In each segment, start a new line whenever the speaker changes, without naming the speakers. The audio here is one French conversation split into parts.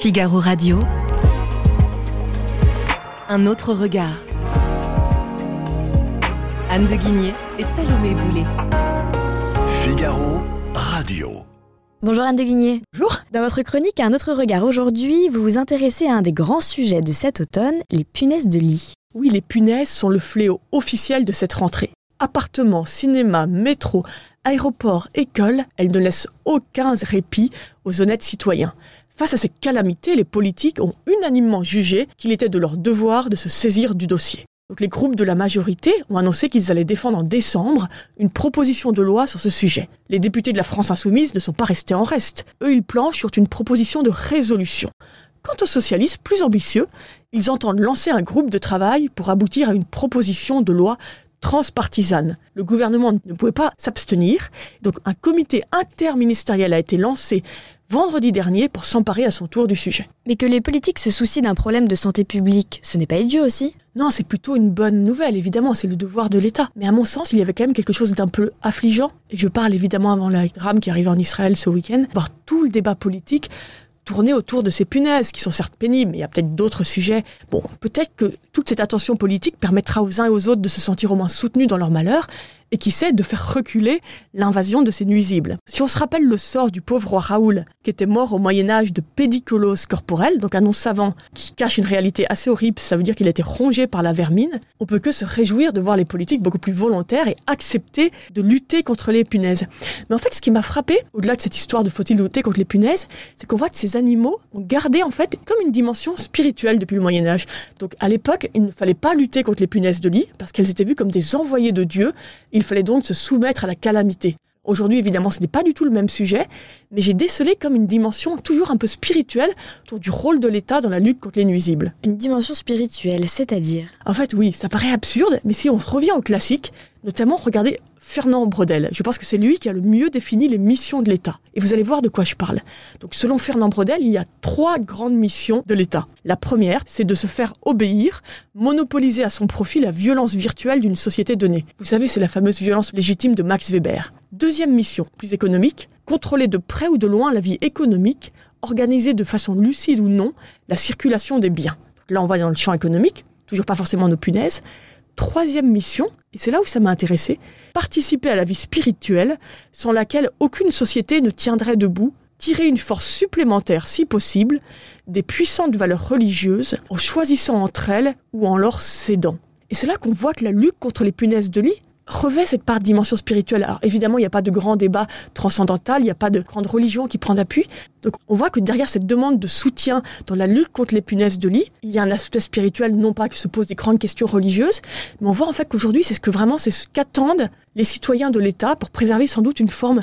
Figaro Radio. Un autre regard. Anne de Guigné et Salomé Boulet.
Figaro Radio.
Bonjour Anne de Guigné.
Bonjour.
Dans votre chronique Un autre regard aujourd'hui, vous vous intéressez à un des grands sujets de cet automne, les punaises de lit.
Oui, les punaises sont le fléau officiel de cette rentrée. Appartements, cinéma, métro, aéroports, écoles, elles ne laissent aucun répit aux honnêtes citoyens. Face à ces calamités, les politiques ont unanimement jugé qu'il était de leur devoir de se saisir du dossier. Donc les groupes de la majorité ont annoncé qu'ils allaient défendre en décembre une proposition de loi sur ce sujet. Les députés de la France insoumise ne sont pas restés en reste. Eux, ils planchent sur une proposition de résolution. Quant aux socialistes, plus ambitieux, ils entendent lancer un groupe de travail pour aboutir à une proposition de loi transpartisane. Le gouvernement ne pouvait pas s'abstenir, donc un comité interministériel a été lancé vendredi dernier pour s'emparer à son tour du sujet.
Mais que les politiques se soucient d'un problème de santé publique, ce n'est pas idiot aussi
Non, c'est plutôt une bonne nouvelle, évidemment, c'est le devoir de l'État. Mais à mon sens, il y avait quand même quelque chose d'un peu affligeant, et je parle évidemment avant la drame qui arrivait en Israël ce week-end, voir tout le débat politique tourner autour de ces punaises, qui sont certes pénibles, mais il y a peut-être d'autres sujets. Bon, peut-être que toute cette attention politique permettra aux uns et aux autres de se sentir au moins soutenus dans leur malheur, et qui sait de faire reculer l'invasion de ces nuisibles. Si on se rappelle le sort du pauvre roi Raoul, qui était mort au Moyen Âge de pédicolose corporelle, donc un nom savant qui cache une réalité assez horrible, ça veut dire qu'il a été rongé par la vermine, on peut que se réjouir de voir les politiques beaucoup plus volontaires et accepter de lutter contre les punaises. Mais en fait, ce qui m'a frappé, au-delà de cette histoire de faut-il lutter contre les punaises, c'est qu'on voit que ces animaux ont gardé en fait comme une dimension spirituelle depuis le Moyen Âge. Donc à l'époque, il ne fallait pas lutter contre les punaises de lit, parce qu'elles étaient vues comme des envoyés de Dieu, il fallait donc se soumettre à la calamité. Aujourd'hui, évidemment, ce n'est pas du tout le même sujet, mais j'ai décelé comme une dimension toujours un peu spirituelle autour du rôle de l'État dans la lutte contre les nuisibles.
Une dimension spirituelle, c'est-à-dire?
En fait, oui, ça paraît absurde, mais si on revient au classique, notamment regardez Fernand Brodel. Je pense que c'est lui qui a le mieux défini les missions de l'État. Et vous allez voir de quoi je parle. Donc, selon Fernand Brodel, il y a trois grandes missions de l'État. La première, c'est de se faire obéir, monopoliser à son profit la violence virtuelle d'une société donnée. Vous savez, c'est la fameuse violence légitime de Max Weber. Deuxième mission, plus économique, contrôler de près ou de loin la vie économique, organiser de façon lucide ou non la circulation des biens. là, on va dans le champ économique, toujours pas forcément nos punaises. Troisième mission, et c'est là où ça m'a intéressé, participer à la vie spirituelle sans laquelle aucune société ne tiendrait debout, tirer une force supplémentaire si possible des puissantes valeurs religieuses en choisissant entre elles ou en leur cédant. Et c'est là qu'on voit que la lutte contre les punaises de lit revêt cette part de dimension spirituelle. Alors évidemment, il n'y a pas de grand débat transcendantal, il n'y a pas de grande religion qui prend d'appui. Donc on voit que derrière cette demande de soutien dans la lutte contre les punaises de lit, il y a un aspect spirituel, non pas que se posent des grandes questions religieuses, mais on voit en fait qu'aujourd'hui, c'est ce que vraiment, c'est ce qu'attendent les citoyens de l'État pour préserver sans doute une forme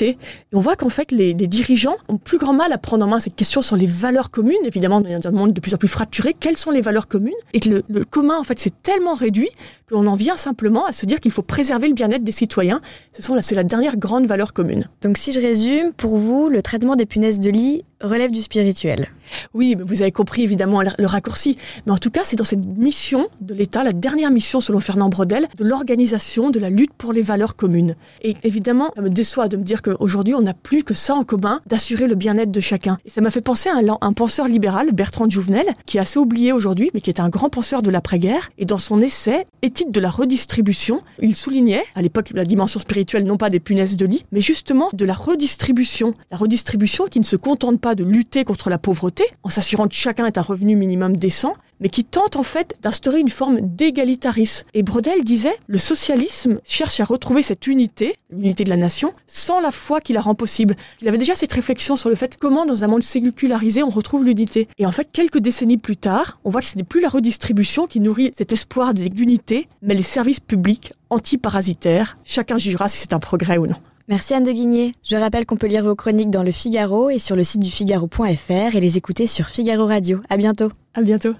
Et on voit qu'en fait, les, dirigeants ont plus grand mal à prendre en main cette question sur les valeurs communes. Évidemment, dans un monde de plus en plus fracturé, quelles sont les valeurs communes? Et que le, le commun, en fait, c'est tellement réduit qu'on en vient simplement à se dire qu'il faut préserver le bien-être des citoyens. Ce sont c'est la dernière grande valeur commune.
Donc, si je résume, pour vous, le traitement des punaises de lit relève du spirituel.
Oui, mais vous avez compris évidemment le raccourci. Mais en tout cas, c'est dans cette mission de l'État, la dernière mission selon Fernand Brodel, de l'organisation de la lutte pour les valeurs communes. Et évidemment, ça me déçoit de me dire qu'aujourd'hui, on n'a plus que ça en commun, d'assurer le bien-être de chacun. Et ça m'a fait penser à un, penseur libéral, Bertrand Jouvenel, qui est assez oublié aujourd'hui, mais qui est un grand penseur de l'après-guerre. Et dans son essai, Éthique de la redistribution, il soulignait, à l'époque, la dimension spirituelle, non pas des punaises de lit, mais justement de la redistribution. La redistribution qui ne se contente de lutter contre la pauvreté, en s'assurant que chacun ait un revenu minimum décent, mais qui tente en fait d'instaurer une forme d'égalitarisme. Et Brodel disait, le socialisme cherche à retrouver cette unité, l'unité de la nation, sans la foi qui la rend possible. Il avait déjà cette réflexion sur le fait comment dans un monde sécularisé on retrouve l'unité. Et en fait, quelques décennies plus tard, on voit que ce n'est plus la redistribution qui nourrit cet espoir d'unité, mais les services publics anti-parasitaires. Chacun jugera si c'est un progrès ou non.
Merci Anne de Guigné. Je rappelle qu'on peut lire vos chroniques dans le Figaro et sur le site du figaro.fr et les écouter sur Figaro Radio. À bientôt.
À bientôt.